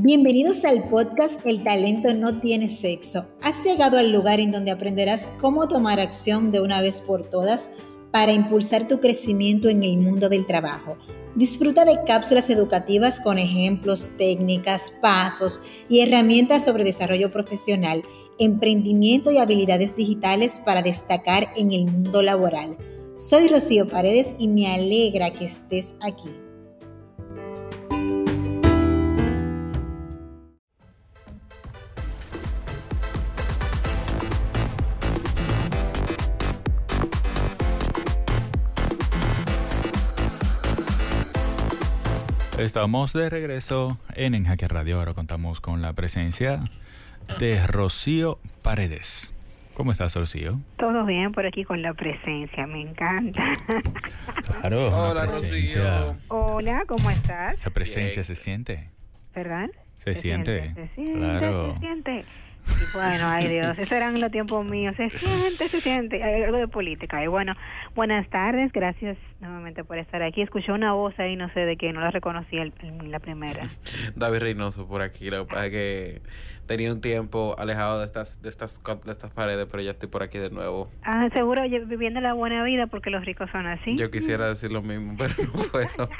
Bienvenidos al podcast El talento no tiene sexo. Has llegado al lugar en donde aprenderás cómo tomar acción de una vez por todas para impulsar tu crecimiento en el mundo del trabajo. Disfruta de cápsulas educativas con ejemplos, técnicas, pasos y herramientas sobre desarrollo profesional, emprendimiento y habilidades digitales para destacar en el mundo laboral. Soy Rocío Paredes y me alegra que estés aquí. Estamos de regreso en Enjaque Radio. Ahora contamos con la presencia de Rocío Paredes. ¿Cómo estás, Rocío? Todo bien por aquí con la presencia, me encanta. Claro. Hola, Rocío. Hola, ¿cómo estás? Esa presencia se siente. ¿Verdad? Se, siente. Se siente, Claro. se siente. Y bueno, ay Dios, esos eran los tiempos míos. Se siente, se siente. Hay algo de política. Y bueno, buenas tardes, gracias nuevamente por estar aquí. Escuché una voz ahí, no sé de qué, no la reconocí el- la primera. David Reynoso por aquí. Lo que pasa es que tenía un tiempo alejado de estas, de estas, de estas paredes, pero ya estoy por aquí de nuevo. Ah, seguro yo- viviendo la buena vida porque los ricos son así. Yo quisiera decir lo mismo, pero no puedo.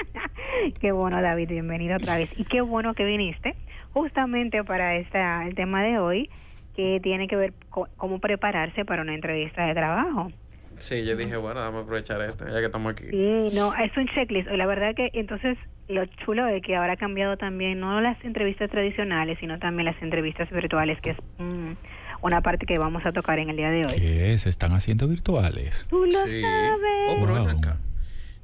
Qué bueno, David, bienvenido otra vez. Y qué bueno que viniste justamente para esta, el tema de hoy, que tiene que ver con cómo prepararse para una entrevista de trabajo. Sí, yo dije, bueno, vamos a aprovechar esto, ya que estamos aquí. Sí, no, es un checklist. La verdad que entonces lo chulo es que ahora ha cambiado también no las entrevistas tradicionales, sino también las entrevistas virtuales, que es mm, una parte que vamos a tocar en el día de hoy. ¿Qué se están haciendo virtuales? Tú lo Sí. sabes. Oh, Wow. acá.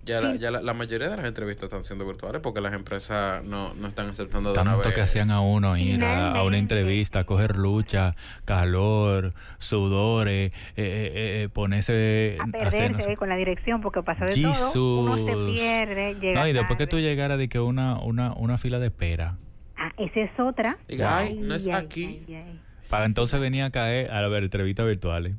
Ya, la, ya la, la mayoría de las entrevistas están siendo virtuales porque las empresas no, no están aceptando de una Tanto vez. que hacían a uno ir a, a una entrevista, coger lucha, calor, sudores, eh, eh, eh, ponerse... a hacer, perderse ahí con la dirección porque pasa de todo uno se pierde llega No, y después que tú llegaras de que una, una, una fila de espera. ah, esa es otra Diga, ay, no es ay, aquí. ay, ay. Para entonces venía a caer a ver entrevistas virtuales.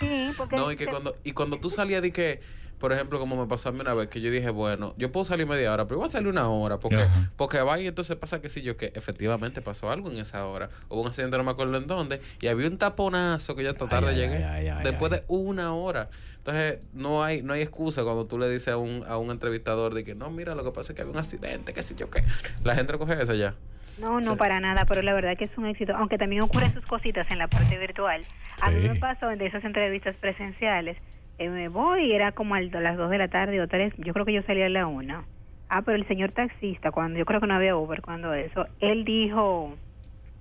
sí porque No, y que cuando, y cuando tú salías de que, por ejemplo, como me pasó a mí una vez, que yo dije, bueno, yo puedo salir media hora, pero voy a salir una hora, porque, Ajá. porque va y entonces pasa que sí, yo que efectivamente pasó algo en esa hora. Hubo un accidente, no me acuerdo en dónde, y había un taponazo que yo hasta tarde ay, llegué. ay, ay, ay, después ay. de una hora. Entonces, no hay, no hay excusa cuando tú le dices a un, a un entrevistador de que no, mira, lo que pasa es que había un accidente, qué sé yo qué. La gente recoge eso ya. No, no, Sí. para nada, pero la verdad que es un éxito, aunque también ocurren sus cositas en la parte virtual. A mí Sí. me pasó de esas entrevistas presenciales, eh, me voy era como a las 2 de la tarde o 3, yo creo que yo salía a la 1. Ah, pero el señor taxista, cuando yo creo que no había Uber cuando eso, él dijo,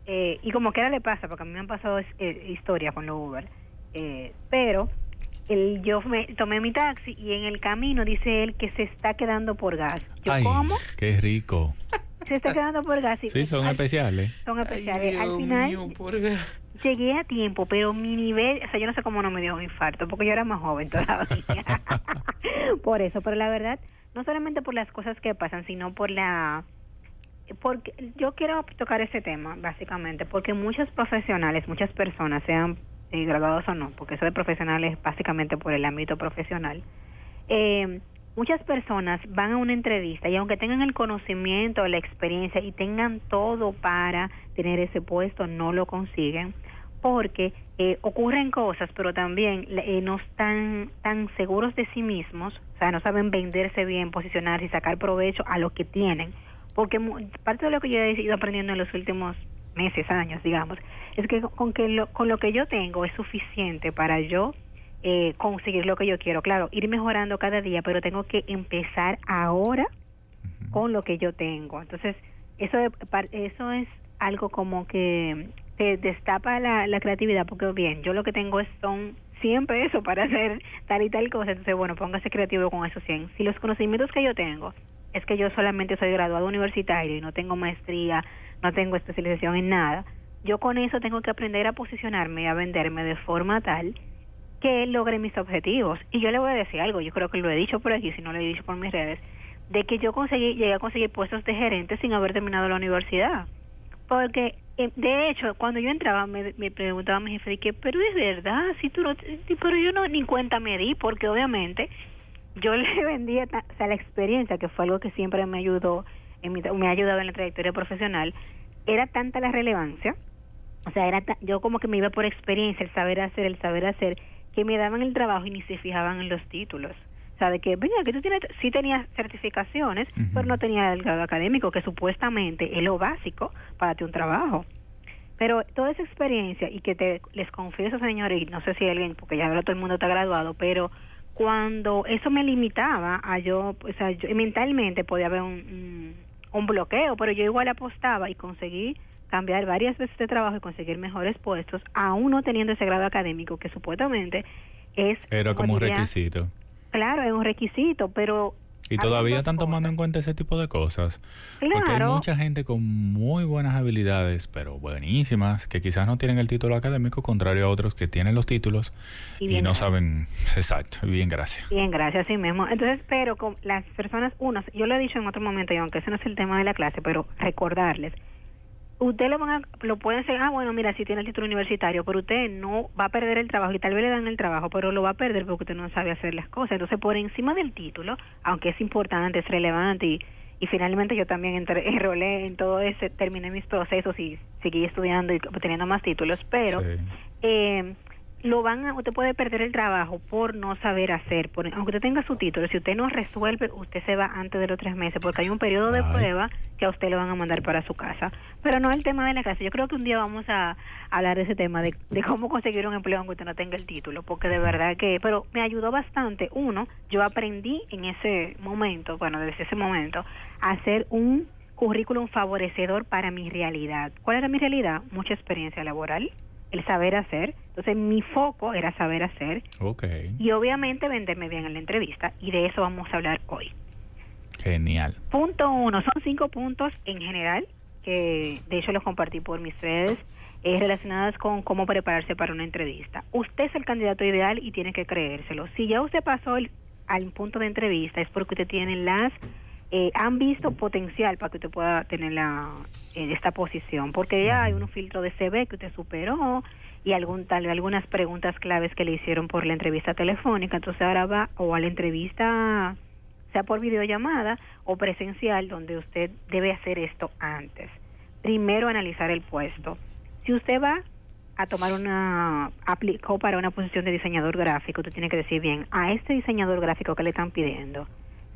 eh, y como que era le pasa, porque a mí me han pasado eh, historias con los Uber, eh, pero el, yo me, tomé mi taxi y en el camino dice él que se está quedando por gas. Yo, Ay, ¿cómo? qué rico. Se está quedando por gas. Y- Sí, son al- especiales. son Ay, especiales. Al Dios final mío, llegué a tiempo, pero mi nivel, o sea, yo no sé cómo no me dio un infarto, porque yo era más joven todavía. por eso, pero la verdad, no solamente por las cosas que pasan, sino por la... Porque yo quiero tocar ese tema, básicamente, porque muchos profesionales, muchas personas, sean eh, graduados o no, porque eso de profesionales es básicamente por el ámbito profesional, eh, muchas personas van a una entrevista y aunque tengan el conocimiento, la experiencia y tengan todo para tener ese puesto, no lo consiguen porque eh, ocurren cosas, pero también eh, no están tan seguros de sí mismos, o sea, no saben venderse bien, posicionarse y sacar provecho a lo que tienen. Porque parte de lo que yo he ido aprendiendo en los últimos meses, años, digamos, es que con, que lo, con lo que yo tengo es suficiente para yo eh, conseguir lo que yo quiero. Claro, ir mejorando cada día, pero tengo que empezar ahora con lo que yo tengo. Entonces, eso, eso es algo como que te destapa la, la creatividad, porque bien, yo lo que tengo es son 100 pesos para hacer tal y tal cosa, entonces bueno, póngase creativo con esos 100. Si los conocimientos que yo tengo es que yo solamente soy graduado universitario y no tengo maestría, no tengo especialización en nada, yo con eso tengo que aprender a posicionarme y a venderme de forma tal que logre mis objetivos. Y yo le voy a decir algo, yo creo que lo he dicho por aquí, si no lo he dicho por mis redes, de que yo conseguí, llegué a conseguir puestos de gerente sin haber terminado la universidad. Porque, eh, de hecho, cuando yo entraba, me, me preguntaba mi jefe, que, pero es verdad, si tú no, pero yo no ni cuenta me di, porque obviamente yo le vendía, ta- o sea, la experiencia, que fue algo que siempre me ayudó, en mi, me ha ayudado en la trayectoria profesional, era tanta la relevancia, o sea, era yo como que me iba por experiencia, el saber hacer, el saber hacer, que me daban el trabajo y ni se fijaban en los títulos. O sea, de que, venga, que tú tienes, sí tenías certificaciones, pero no tenía el grado académico, que supuestamente es lo básico para ti un trabajo. Pero toda esa experiencia, y que te les confieso, señores, y no sé si alguien, porque ya ahora todo el mundo está graduado, pero cuando eso me limitaba a yo, o sea, yo, mentalmente podía haber un, un, bloqueo, pero yo igual apostaba y conseguí cambiar varias veces de trabajo y conseguir mejores puestos, aún no teniendo ese grado académico que supuestamente es... Era como un requisito. Claro, es un requisito, pero y todavía están tomando en cuenta ese tipo de cosas. Porque hay mucha gente con muy buenas habilidades, pero buenísimas, que quizás no tienen el título académico, contrario a otros que tienen los títulos y, no saben. Exacto, bien, gracias. Bien, gracias, sí mismo. Entonces, pero con las personas, uno, yo lo he dicho en otro momento, y aunque ese no es el tema de la clase, pero recordarles usted lo, van lo pueden decir, ah, bueno, mira, si tiene el título universitario, pero usted no va a perder el trabajo y tal vez le dan el trabajo, pero lo va a perder porque usted no sabe hacer las cosas. Entonces, por encima del título, aunque es importante, es relevante y, y finalmente yo también entré, enrolé en todo ese, terminé mis procesos y seguí estudiando y teniendo más títulos, pero eh, lo van a, usted puede perder el trabajo por no saber hacer, por, aunque usted tenga su título, si usted no resuelve, usted se va antes de los tres meses, porque hay un periodo de prueba que a usted lo van a mandar para su casa. Pero no el tema de la casa. Yo creo que un día vamos a, hablar de ese tema, de, de, cómo conseguir un empleo aunque usted no tenga el título, porque de verdad que, pero me ayudó bastante. Uno, yo aprendí en ese momento, bueno, desde ese momento, a hacer un currículum favorecedor para mi realidad. ¿Cuál era mi realidad? Mucha experiencia laboral el saber hacer. Entonces mi foco era saber hacer. Okay. Y obviamente venderme bien en la entrevista y de eso vamos a hablar hoy. Genial. Punto uno, son cinco puntos en general que de hecho los compartí por mis redes eh, relacionadas con cómo prepararse para una entrevista. Usted es el candidato ideal y tiene que creérselo. Si ya usted pasó el, al punto de entrevista es porque usted tiene las eh, han visto potencial para que usted pueda tener la, en esta posición, porque ya hay un filtro de CV que usted superó y algún tal algunas preguntas claves que le hicieron por la entrevista telefónica, entonces ahora va o a la entrevista sea por videollamada o presencial donde usted debe hacer esto antes. Primero analizar el puesto. Si usted va a tomar una aplicó para una posición de diseñador gráfico, usted tiene que decir bien, a este diseñador gráfico que le están pidiendo,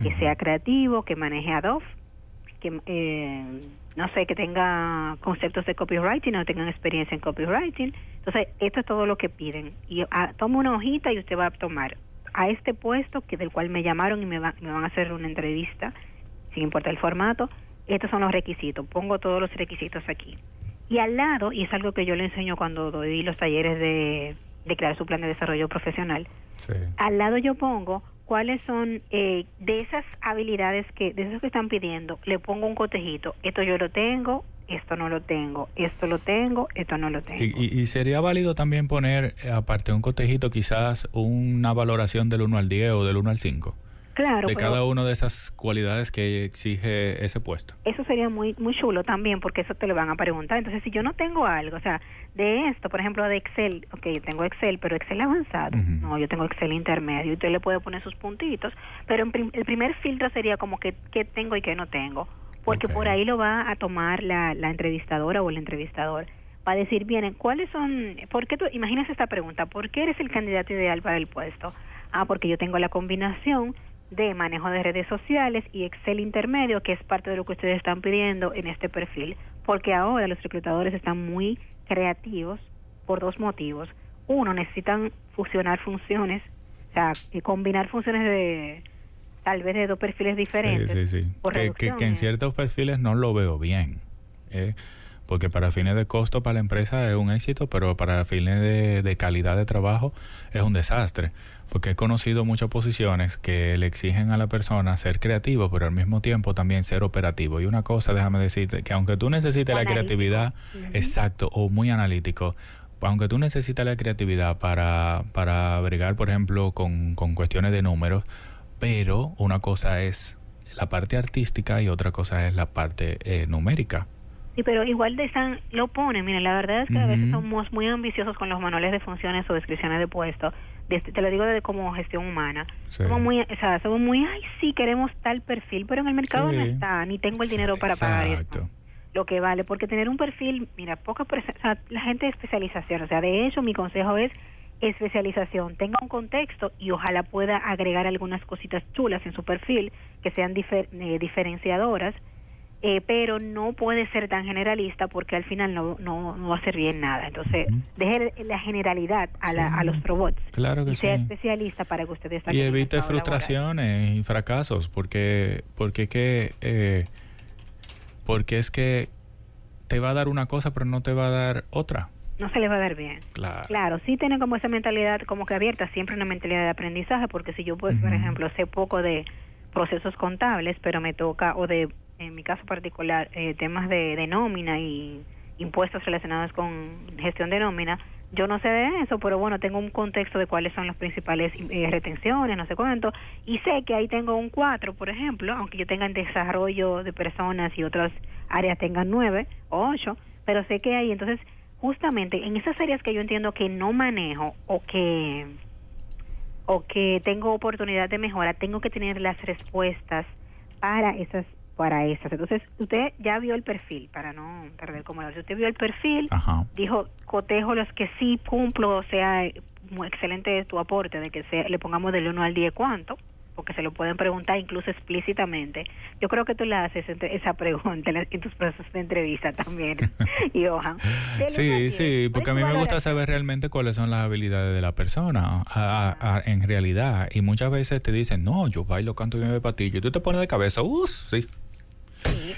que sea creativo, que maneje Adobe, que eh, no sé, que tenga conceptos de copywriting o tengan experiencia en copywriting. Entonces, esto es todo lo que piden. Y ah, toma una hojita y usted va a tomar a este puesto que del cual me llamaron y me, me van a hacer una entrevista, sin importar el formato. Estos son los requisitos. Pongo todos los requisitos aquí. Y al lado, y es algo que yo le enseño cuando doy los talleres de, de crear su plan de desarrollo profesional, al lado yo pongo cuáles son eh, de esas habilidades que, de esos que están pidiendo, le pongo un cotejito, esto yo lo tengo, esto no lo tengo, esto lo tengo, esto no lo tengo. Y, y, sería válido también poner, eh, aparte de un cotejito, quizás una valoración del 1 al 10 o del 1 al 5. Claro, de cada una de esas cualidades que exige ese puesto. Eso sería muy muy chulo también porque eso te lo van a preguntar. Entonces, si yo no tengo algo, o sea, de esto, por ejemplo, de Excel, ok, tengo Excel, pero Excel avanzado. No, yo tengo Excel intermedio y usted le puede poner sus puntitos, pero el primer filtro sería como que qué tengo y qué no tengo, porque por ahí lo va a tomar la, la entrevistadora o el entrevistador va a decir, bien, ¿cuáles son, por qué tú, imagínese esta pregunta, ¿por qué eres el candidato ideal para el puesto? Ah, porque yo tengo la combinación de manejo de redes sociales y Excel intermedio, que es parte de lo que ustedes están pidiendo en este perfil, porque ahora los reclutadores están muy creativos por dos motivos. Uno, necesitan fusionar funciones, o sea, combinar funciones de tal vez de dos perfiles diferentes. Sí, sí, sí. que, en ciertos perfiles no lo veo bien. ¿eh? porque para fines de costo para la empresa es un éxito, pero para fines de, de, calidad de trabajo es un desastre porque he conocido muchas posiciones que le exigen a la persona ser creativo, pero al mismo tiempo también ser operativo. Y una cosa, déjame decirte, que aunque tú necesites la creatividad, exacto, o muy analítico, aunque tú necesites la creatividad para, para bregar, por ejemplo, con, con cuestiones de números, pero una cosa es la parte artística y otra cosa es la parte eh, numérica. Sí, pero igual de están, lo ponen. Mira, la verdad es que a veces somos muy ambiciosos con los manuales de funciones o descripciones de puesto te lo digo de como gestión humana. Somos muy, o sea, somos muy, ay, sí, queremos tal perfil, pero en el mercado no está, ni tengo el dinero para pagar esto. lo que vale, porque tener un perfil, mira, poca o sea, la gente de especialización, o sea, de hecho mi consejo es especialización, tenga un contexto y ojalá pueda agregar algunas cositas chulas en su perfil que sean eh, diferenciadoras, eh, pero no puede ser tan generalista porque al final no, no, no va a ser bien nada. Entonces, deje la generalidad a, la, a los robots claro que y sea especialista para que ustedes Y evite frustraciones y fracasos, porque, porque que... Eh, porque es que te va a dar una cosa, pero no te va a dar otra no se les va a dar bien. Claro. Claro, sí tienen como esa mentalidad como que abierta, siempre una mentalidad de aprendizaje, porque si yo, pues, por ejemplo, sé poco de procesos contables, pero me toca, o de, en mi caso particular, eh, temas de, de nómina y impuestos relacionados con gestión de nómina, yo no sé de eso, pero bueno, tengo un contexto de cuáles son las principales eh, retenciones, no sé cuánto, y sé que ahí tengo un 4, por ejemplo, aunque yo tenga en desarrollo de personas y otras áreas tengan 9 o 8, pero sé que ahí, entonces justamente en esas áreas que yo entiendo que no manejo o que o que tengo oportunidad de mejora, tengo que tener las respuestas para esas para esas. Entonces, usted ya vio el perfil, para no perder como si usted vio el perfil, dijo, cotejo los que sí cumplo, o sea, muy excelente tu aporte, de que sea, le pongamos del 1 al 10 cuánto, porque se lo pueden preguntar incluso explícitamente. Yo creo que tú le haces esa pregunta en tus procesos de entrevista también, Johan. Sí, sí, porque a mí me gusta saber realmente cuáles son las habilidades de la persona en realidad. Y muchas veces te dicen, no, yo bailo, canto y me patillo. Y tú te pones de cabeza, uh, sí.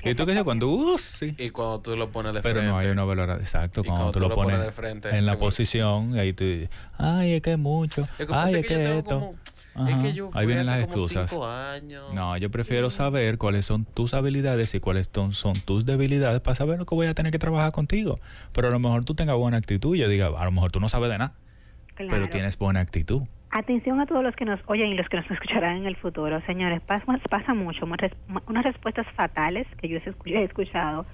Y tú qué dices cuando, uh, sí. Y cuando tú lo pones de frente. Pero no hay una valoración, exacto. Cuando, tú, lo pones, de frente, en la posición, ahí tú dices, ay, es que es mucho. ay, es que, esto. Es que yo fui Ahí vienen las excusas. años. No, yo prefiero saber cuáles son tus habilidades y cuáles son, tus debilidades para saber lo que voy a tener que trabajar contigo. Pero a lo mejor tú tengas buena actitud y yo diga, a lo mejor tú no sabes de nada, pero tienes buena actitud. Atención a todos los que nos oyen y los que nos escucharán en el futuro. Señores, pasa, pasa mucho. Unas respuestas fatales que yo he escuchado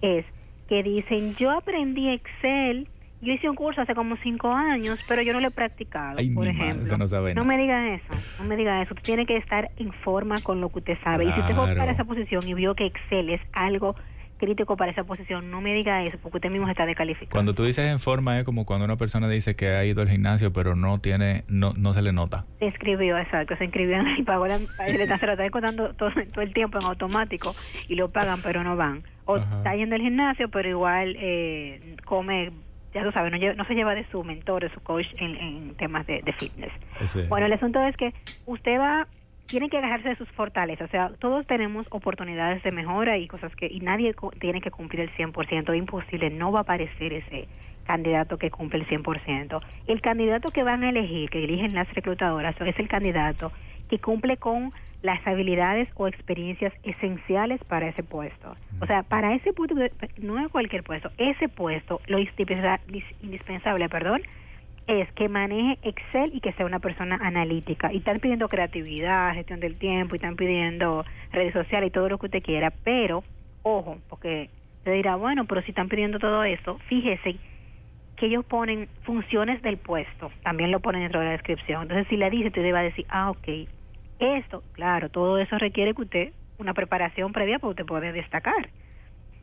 es que dicen, yo aprendí Excel yo hice un curso hace como cinco años, pero yo no lo he practicado, por ejemplo. no, me diga eso, no me diga eso. tiene que estar en forma con lo que usted sabe. Y si usted fue para esa posición y vio que Excel es algo crítico para esa posición, no me diga eso, porque usted mismo está descalificado. Cuando tú dices en forma es como cuando una persona dice que ha ido al gimnasio, pero no tiene, no, no se le nota. Se inscribió, exacto, se inscribió y pagó la, se le está contando todo, todo, el tiempo en automático y lo pagan, pero no van. O está yendo al gimnasio, pero igual eh, come ya tú sabes, no, no, se lleva de su mentor, de su coach en, temas de, fitness. Bueno, el asunto es que usted va, tiene que agarrarse de sus fortalezas, o sea, todos tenemos oportunidades de mejora y cosas que, y nadie tiene que cumplir el 100%, es imposible, no va a aparecer ese candidato que cumple el 100%. El candidato que van a elegir, que eligen las reclutadoras, es el candidato que cumple con las habilidades o experiencias esenciales para ese puesto. O sea, para ese puesto, no es cualquier puesto, ese puesto, lo indispensable, perdón, es que maneje Excel y que sea una persona analítica. Y están pidiendo creatividad, gestión del tiempo, y están pidiendo redes sociales y todo lo que usted quiera, pero, ojo, porque te dirá, bueno, pero si están pidiendo todo eso, fíjese que ellos ponen funciones del puesto, también lo ponen dentro de la descripción. Entonces, si le dice, usted va a decir, ah, ok, esto, claro, todo eso requiere que usted, una preparación previa para usted poder destacar.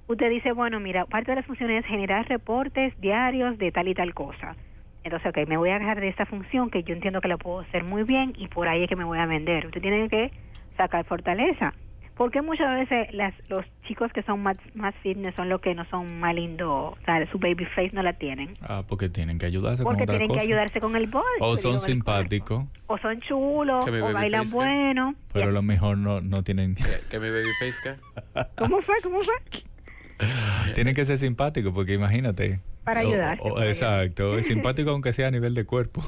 Usted dice, bueno, mira, parte de las funciones es generar reportes diarios de tal y tal cosa. Entonces, ok, me voy a agarrar de esta función que yo entiendo que la puedo hacer muy bien y por ahí es que me voy a vender. Usted tiene que sacar fortaleza. Porque muchas veces las, los chicos que son más, más fitness son los que no son más lindos, o sea, su baby face no la tienen. Ah, porque tienen que ayudarse con otra tienen que ayudarse con el body. O son simpáticos. O son chulos, o bailan bueno. Pero a lo mejor no, no tienen... ¿Que, mi baby face qué? ¿Cómo fue? ¿Cómo fue? tienen que ser simpáticos porque imagínate para ayudar. exacto, es simpático aunque sea a nivel de cuerpo.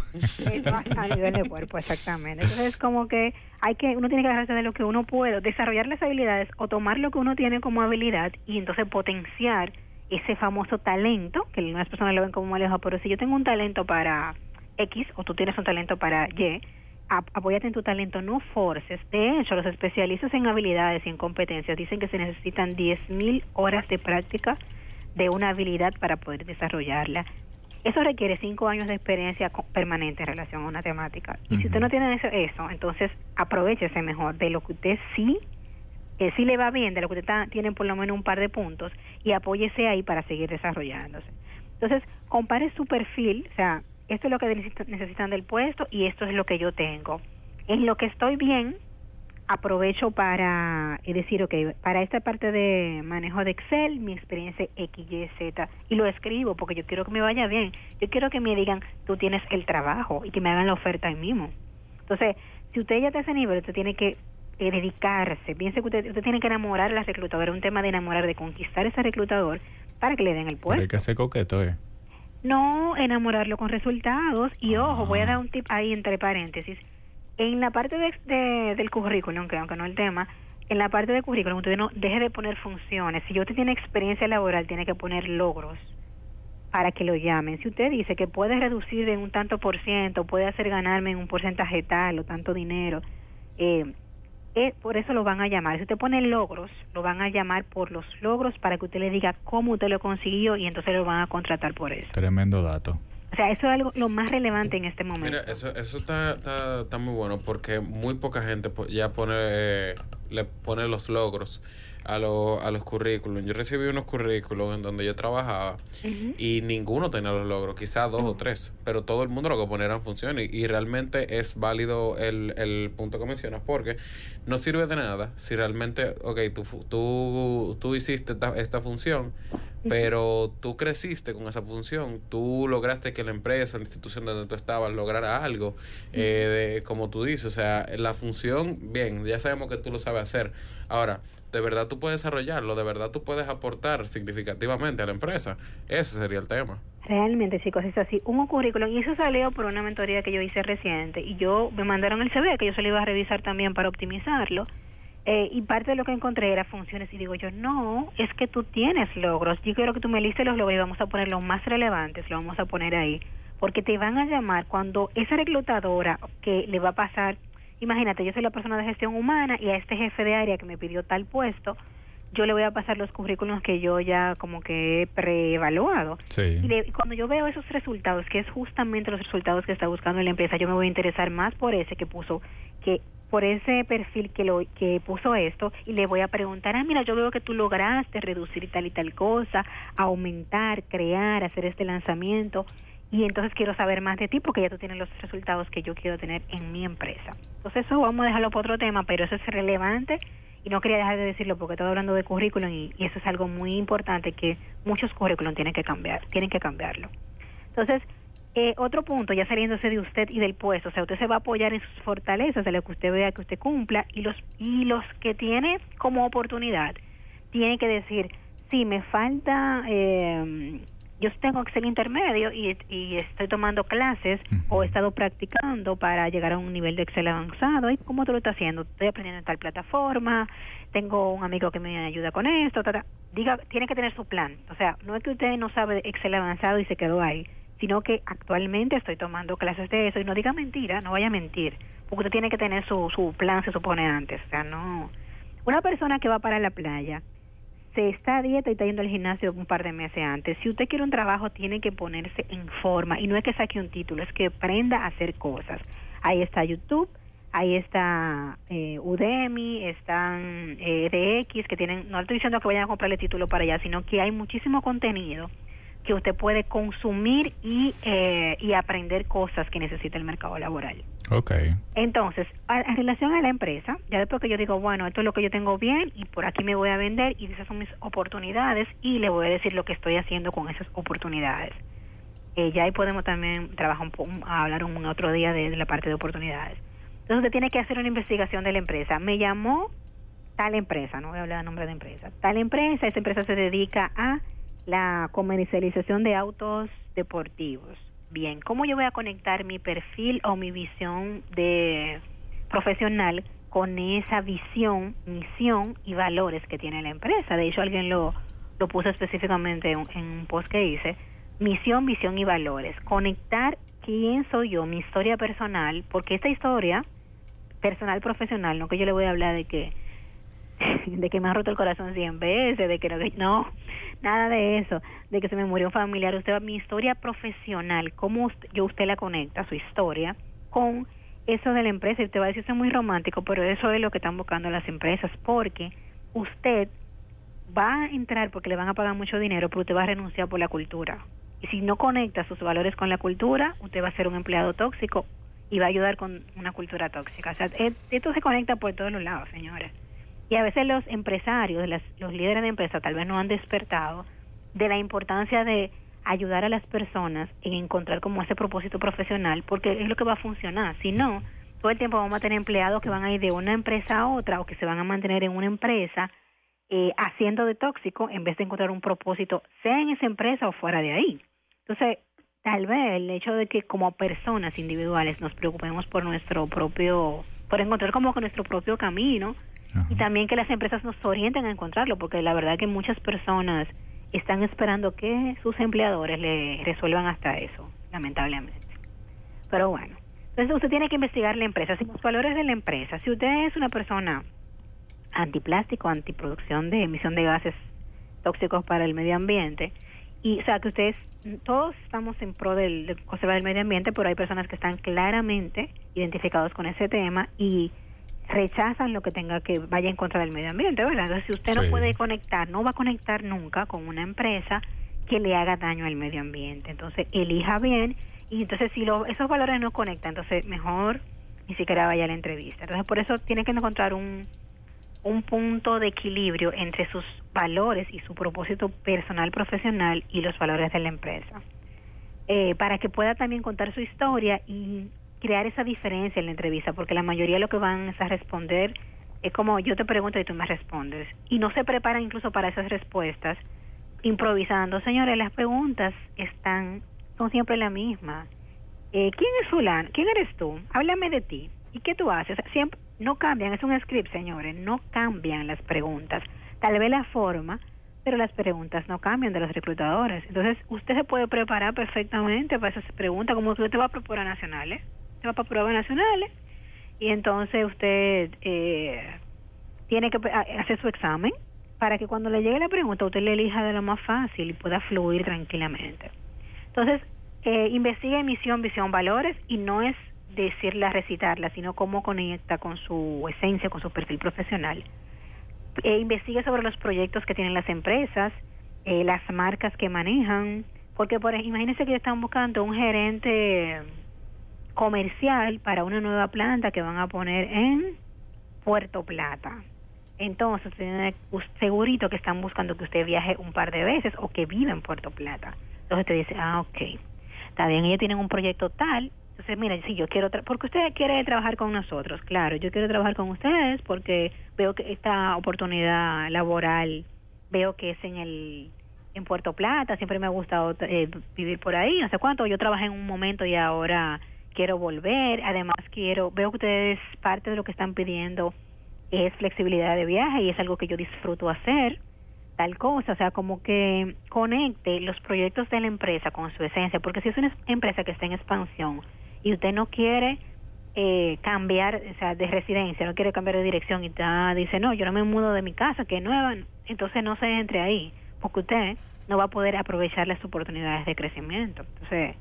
a nivel de cuerpo, exactamente. Entonces es como que hay que uno tiene que agarrarse de lo que uno puede, desarrollar las habilidades o tomar lo que uno tiene como habilidad y entonces potenciar ese famoso talento, que algunas personas lo ven como mal lejos, pero si yo tengo un talento para X o tú tienes un talento para Y, apóyate en tu talento, no forces. De hecho, los especialistas en habilidades y en competencias dicen que se necesitan 10.000 horas de práctica de una habilidad para poder desarrollarla. Eso requiere cinco años de experiencia permanente en relación a una temática. Y si usted no tiene eso, eso, entonces aprovechese mejor de lo que usted sí que sí le va bien, de lo que usted tiene por lo menos un par de puntos, y apóyese ahí para seguir desarrollándose. Entonces, compare su perfil, o sea, esto es lo que necesitan del puesto y esto es lo que yo tengo. En lo que estoy bien, aprovecho para decir, ok, para esta parte de manejo de Excel, mi experiencia X, Y, Z, y lo escribo porque yo quiero que me vaya bien. Yo quiero que me digan, tú tienes el trabajo y que me hagan la oferta ahí mismo. Entonces, si usted ya está a ese nivel, usted tiene que eh, dedicarse. Piense que usted, usted tiene que enamorar a la reclutadora, es un tema de enamorar, de conquistar a ese reclutador para que le den el puesto. Pero hay que ser coqueto, ¿eh? No, enamorarlo con resultados. Y ojo, voy a dar un tip ahí entre paréntesis en la parte de, del currículum, que aunque no el tema, en la parte del currículum usted no deje de poner funciones. Si usted tiene experiencia laboral, tiene que poner logros para que lo llamen. Si usted dice que puede reducir en un tanto por ciento, puede hacer ganarme en un porcentaje tal o tanto dinero, eh, eh, por eso lo van a llamar. Si usted pone logros, lo van a llamar por los logros para que usted le diga cómo usted lo consiguió y entonces lo van a contratar por eso. Tremendo dato. O sea, eso es algo lo más relevante en este momento. Mira, eso, eso está, está, está muy bueno porque muy poca gente ya pone, eh, le pone los logros a, a los currículums. Yo recibí unos currículums en donde yo trabajaba y ninguno tenía los logros, quizás dos o tres, pero todo el mundo lo que ponía eran funciones y, realmente es válido el, el, punto que mencionas porque no sirve de nada si realmente, ok, tú, tú, tú hiciste esta, función, pero tú creciste con esa función, tú lograste que la empresa, la institución donde tú estabas lograra algo, eh, como tú dices, o sea, la función, bien, ya sabemos que tú lo sabes hacer. Ahora, de verdad tú puedes desarrollarlo, de verdad tú puedes aportar significativamente a la empresa. Ese sería el tema. Realmente, chicos, es así. Un currículum, y eso salió por una mentoría que yo hice reciente, y yo me mandaron el CV, que yo se lo iba a revisar también para optimizarlo. Eh, y parte de lo que encontré era funciones y digo yo, no, es que tú tienes logros, yo quiero que tú me listes los logros y vamos a poner los más relevantes, lo vamos a poner ahí, porque te van a llamar cuando esa reclutadora que le va a pasar Imagínate, yo soy la persona de gestión humana y a este jefe de área que me pidió tal puesto, yo le voy a pasar los currículos que yo ya como que he preevaluado. Y cuando yo veo esos resultados, que es justamente los resultados que está buscando la empresa, yo me voy a interesar más por ese que puso, que por ese perfil que lo que puso esto y le voy a preguntar, ah, mira, yo veo que tú lograste reducir tal y tal cosa, aumentar, crear, hacer este lanzamiento y entonces quiero saber más de ti porque ya tú tienes los resultados que yo quiero tener en mi empresa. Entonces eso vamos a dejarlo para otro tema, pero eso es relevante y no quería dejar de decirlo porque estoy hablando de currículum y, eso es algo muy importante que muchos currículum tienen que cambiar, tienen que cambiarlo. Entonces, eh, otro punto, ya saliéndose de usted y del puesto, o sea, usted se va a apoyar en sus fortalezas, de lo que usted vea que usted cumpla y los y los que tiene como oportunidad, tiene que decir, si me falta eh, yo tengo Excel intermedio y, y estoy tomando clases o he estado practicando para llegar a un nivel de Excel avanzado. ¿Y cómo tú lo estás haciendo? Estoy aprendiendo en tal plataforma, tengo un amigo que me ayuda con esto. Diga, tiene que tener su plan. O sea, no es que usted no sabe Excel avanzado y se quedó ahí, sino que actualmente estoy tomando clases de eso y no diga mentira, no vaya a mentir, porque usted tiene que tener su, su plan, se supone antes. O sea, no. Una persona que va para la playa se está dieta y está yendo al gimnasio un par de meses antes. Si usted quiere un trabajo, tiene que ponerse en forma y no es que saque un título, es que aprenda a hacer cosas. Ahí está YouTube, ahí está eh, Udemy, están eh, DX, que tienen, no estoy diciendo que vayan a comprarle título para allá, sino que hay muchísimo contenido que usted puede consumir y, eh, y aprender cosas que necesita el mercado laboral. Ok. Entonces, en relación a la empresa, ya después que yo digo, bueno, esto es lo que yo tengo bien y por aquí me voy a vender y esas son mis oportunidades y le voy a decir lo que estoy haciendo con esas oportunidades. Eh, ya ahí podemos también trabajar un poco, hablar un otro día de, la parte de oportunidades. Entonces, usted tiene que hacer una investigación de la empresa. Me llamó tal empresa, no voy a hablar de nombre de empresa. Tal empresa, esa empresa se dedica a la comercialización de autos deportivos. Bien, ¿cómo yo voy a conectar mi perfil o mi visión de profesional con esa visión, misión y valores que tiene la empresa? De hecho, alguien lo, lo puso específicamente en, un post que hice. Misión, visión y valores. Conectar quién soy yo, mi historia personal, porque esta historia personal profesional, no que yo le voy a hablar de que de que me ha roto el corazón cien veces, de que no, nada de eso, de que se me murió un familiar. Usted va mi historia profesional, cómo usted, yo usted la conecta, su historia, con eso de la empresa. Y usted va a decir, eso es muy romántico, pero eso es lo que están buscando las empresas, porque usted va a entrar porque le van a pagar mucho dinero, pero usted va a renunciar por la cultura. Y si no conecta sus valores con la cultura, usted va a ser un empleado tóxico y va a ayudar con una cultura tóxica. O sea, e, esto se conecta por todos los lados, señores. Y a veces los empresarios, los líderes de empresa tal vez no han despertado de la importancia de ayudar a las personas en encontrar como ese propósito profesional, porque es lo que va a funcionar. Si no, todo el tiempo vamos a tener empleados que van a ir de una empresa a otra o que se van a mantener en una empresa eh, haciendo de tóxico en vez de encontrar un propósito, sea en esa empresa o fuera de ahí. Entonces, tal vez el hecho de que como personas individuales nos preocupemos por nuestro propio, por encontrar como con nuestro propio camino y también que las empresas nos orienten a encontrarlo, porque la verdad que muchas personas están esperando que sus empleadores le resuelvan hasta eso, lamentablemente. Pero bueno, entonces usted tiene que investigar la empresa, si los valores de la empresa, si usted es una persona antiplástico, antiproducción de emisión de gases tóxicos para el medio ambiente, y o sea que ustedes todos estamos en pro del, de conservar el medio ambiente pero hay personas que están claramente identificados con ese tema y rechazan lo que tenga que vaya en contra del medio ambiente verdad entonces si usted no puede conectar no va a conectar nunca con una empresa que le haga daño al medio ambiente. Entonces elija bien y entonces si lo, esos valores no conectan entonces mejor ni siquiera vaya a la entrevista. Entonces por eso tiene que encontrar un un punto de equilibrio entre sus valores y su propósito personal profesional y los valores de la empresa. Eh, para que pueda también contar su historia y crear esa diferencia en la entrevista, porque la mayoría lo que van a responder es como yo te pregunto y tú me respondes. Y no se preparan incluso para esas respuestas improvisando. Señores, las preguntas están, son siempre la misma. Eh, ¿Quién es fulano? ¿Quién eres tú? Háblame de ti. ¿Y qué tú haces? Siempre, no cambian, es un script, señores, no cambian las preguntas. Tal vez la forma, pero las preguntas no cambian de los reclutadores. Entonces, usted se puede preparar perfectamente para esas preguntas, como usted va a pruebas nacionales, va para pruebas nacionales, y entonces usted eh, tiene que hacer su examen para que cuando le llegue la pregunta usted le elija de lo más fácil y pueda fluir tranquilamente. Entonces, eh, investiga emisión, visión, valores y no es decirla, recitarla, sino cómo conecta con su esencia, con su perfil profesional. E investigue sobre los proyectos que tienen las empresas, eh, las marcas que manejan, porque por imagínense que están buscando un gerente comercial para una nueva planta que van a poner en Puerto Plata. Entonces, segurito que están buscando que usted viaje un par de veces o que viva en Puerto Plata. Entonces te dice, ah, ok, está bien, ellos tienen un proyecto tal, entonces, mira, si yo quiero, porque usted quiere trabajar con nosotros, claro, yo quiero trabajar con ustedes porque veo que esta oportunidad laboral, veo que es en el en Puerto Plata, siempre me ha gustado eh, vivir por ahí, no sé cuánto, yo trabajé en un momento y ahora quiero volver, además quiero, veo que ustedes parte de lo que están pidiendo es flexibilidad de viaje y es algo que yo disfruto hacer, tal cosa, o sea, como que conecte los proyectos de la empresa con su esencia, porque si es una empresa que está en expansión, y usted no quiere eh, cambiar o sea, de residencia, no quiere cambiar de dirección y está, dice, no, yo no me mudo de mi casa, que es nueva, entonces no se entre ahí, porque usted no va a poder aprovechar las oportunidades de crecimiento. Entonces,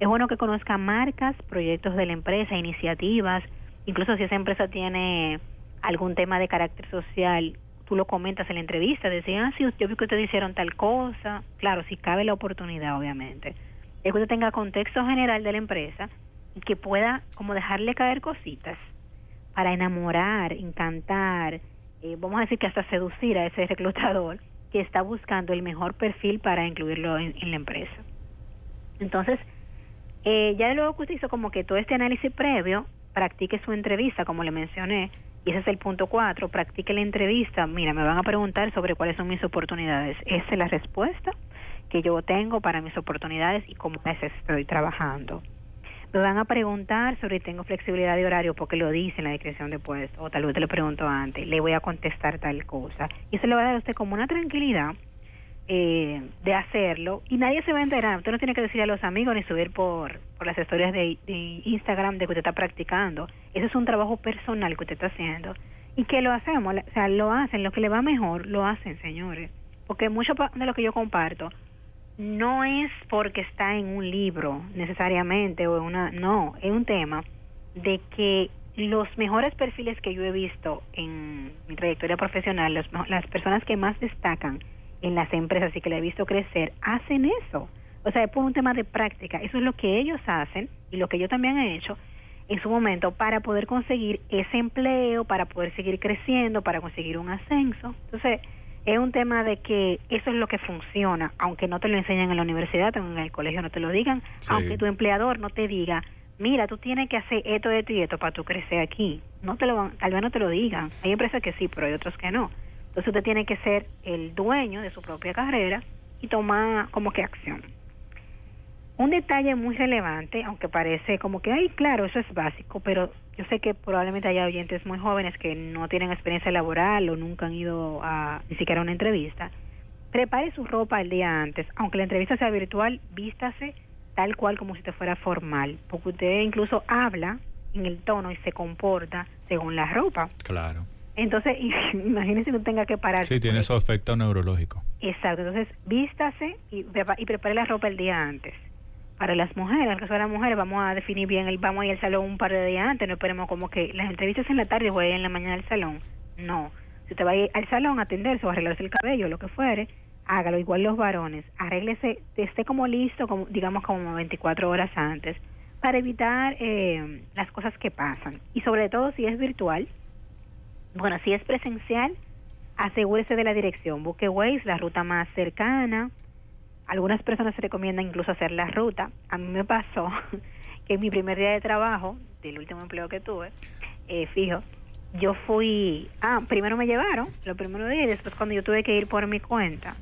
es bueno que conozca marcas, proyectos de la empresa, iniciativas, incluso si esa empresa tiene algún tema de carácter social, tú lo comentas en la entrevista, decían, ah, sí, yo vi que ustedes hicieron tal cosa, claro, si cabe la oportunidad, obviamente. Es que usted tenga contexto general de la empresa, y que pueda como dejarle caer cositas para enamorar, encantar, eh, vamos a decir que hasta seducir a ese reclutador que está buscando el mejor perfil para incluirlo en, la empresa. Entonces, eh, ya luego que usted hizo como que todo este análisis previo, practique su entrevista, como le mencioné, y ese es el punto cuatro, practique la entrevista. Mira, me van a preguntar sobre cuáles son mis oportunidades. Esa es la respuesta que yo tengo para mis oportunidades y cómo estoy trabajando. Me van a preguntar sobre si tengo flexibilidad de horario porque lo dice en la descripción de puesto, o tal vez te lo pregunto antes, le voy a contestar tal cosa. Y eso le va a dar a usted como una tranquilidad eh, de hacerlo y nadie se va a enterar. Usted no tiene que decir a los amigos ni subir por, por las historias de, Instagram de que usted está practicando. Ese es un trabajo personal que usted está haciendo y que lo hacemos, o sea, lo hacen, lo que le va mejor, lo hacen, señores. Porque mucho de lo que yo comparto no es porque está en un libro necesariamente o una no es un tema de que los mejores perfiles que yo he visto en mi trayectoria profesional, las personas que más destacan en las empresas y que le he visto crecer, hacen eso. O sea, es por un tema de práctica. Eso es lo que ellos hacen y lo que yo también he hecho en su momento para poder conseguir ese empleo, para poder seguir creciendo, para conseguir un ascenso. Entonces, es un tema de que eso es lo que funciona, aunque no te lo enseñan en la universidad, o en el colegio no te lo digan, aunque tu empleador no te diga, mira, tú tienes que hacer esto, esto y esto para tu crecer aquí. No te lo van, tal vez no te lo digan. Hay empresas que sí, pero hay otros que no. Entonces usted tiene que ser el dueño de su propia carrera y tomar como que acción. Un detalle muy relevante, aunque parece como que, ay, claro, eso es básico, pero yo sé que probablemente haya oyentes muy jóvenes que no tienen experiencia laboral o nunca han ido a ni siquiera a una entrevista. Prepare su ropa el día antes, aunque la entrevista sea virtual, vístase tal cual como si te fuera formal, porque usted incluso habla en el tono y se comporta según la ropa. Claro. Entonces, imagínese que tenga que parar. Sí, tiene su efecto neurológico. Exacto. Entonces, vístase y, y prepare la ropa el día antes. Para las mujeres, en el caso de las mujeres, vamos a definir bien, el, vamos a ir al salón un par de días antes, no esperemos como que las entrevistas en la tarde voy a ir en la mañana al salón. No. Si usted va a ir al salón a atenderse o a arreglarse el cabello, lo que fuere, hágalo. Igual los varones, arréglese, esté como listo, como, digamos como 24 horas antes, para evitar eh, las cosas que pasan. Y sobre todo si es virtual, bueno, si es presencial, asegúrese de la dirección. Busque Waze, la ruta más cercana. Algunas personas se recomiendan incluso hacer la ruta. A mí me pasó que en mi primer día de trabajo, del último empleo que tuve, eh, fijo, yo fui, ah, primero me llevaron, lo primero día, y después cuando yo tuve que ir por mi cuenta,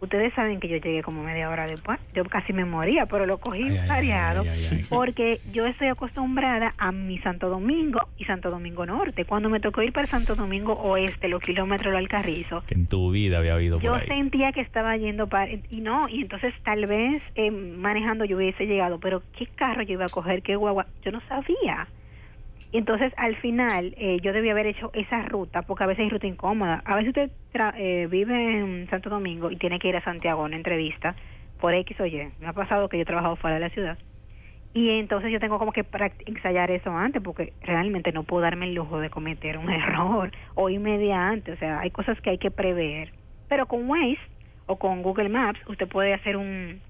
Ustedes saben que yo llegué como media hora después. Yo casi me moría, pero lo cogí variado porque yo estoy acostumbrada a mi Santo Domingo y Santo Domingo Norte. Cuando me tocó ir para Santo Domingo Oeste, los kilómetros del Alcarrizo. Que en tu vida había habido Yo sentía que estaba yendo para... Y no, y entonces tal vez eh, manejando yo hubiese llegado, pero ¿qué carro yo iba a coger? ¿Qué guagua? Yo no sabía. Y entonces al final eh, yo debía haber hecho esa ruta, porque a veces hay ruta incómoda. A veces usted eh, vive en Santo Domingo y tiene que ir a Santiago a una entrevista por X o Y. Me ha pasado que yo he trabajado fuera de la ciudad. Y entonces yo tengo como que ensayar eso antes, porque realmente no puedo darme el lujo de cometer un error o inmediatamente. O sea, hay cosas que hay que prever. Pero con Waze o con Google Maps usted puede hacer un,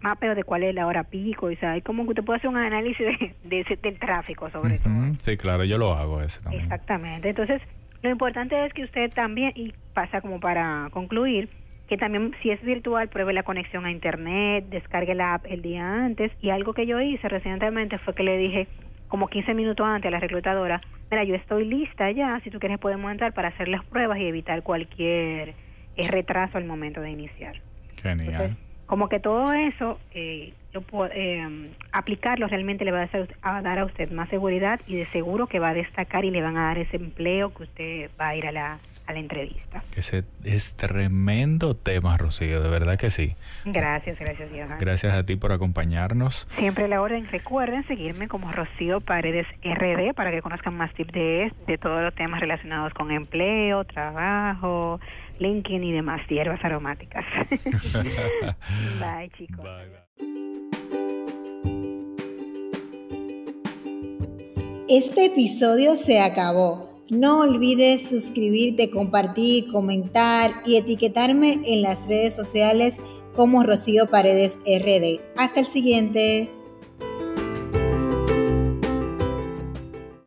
mapeo de cuál es la hora pico, o sea, hay como que usted puede hacer un análisis de, ese, del tráfico sobre todo. Sí, claro, yo lo hago ese también. Exactamente, entonces lo importante es que usted también, y pasa como para concluir, que también si es virtual pruebe la conexión a internet, descargue la app el día antes y algo que yo hice recientemente fue que le dije como 15 minutos antes a la reclutadora, mira, yo estoy lista ya, si tú quieres podemos entrar para hacer las pruebas y evitar cualquier eh, retraso al momento de iniciar. Genial como que todo eso eh, eh, aplicarlo realmente le va a, dar a usted más seguridad y de seguro que va a destacar y le van a dar ese empleo que usted va a ir a la, a la entrevista. Ese es tremendo tema, Rocío, de verdad que sí. Gracias, gracias, Johan. Gracias a ti por acompañarnos. Siempre la orden, recuerden seguirme como Rocío Paredes RD para que conozcan más tips de, de todos los temas relacionados con empleo, trabajo, LinkedIn y demás hierbas aromáticas. bye, chicos. Este episodio se acabó. No olvides suscribirte, compartir, comentar y etiquetarme en las redes sociales como Rocío Paredes RD. Hasta el siguiente.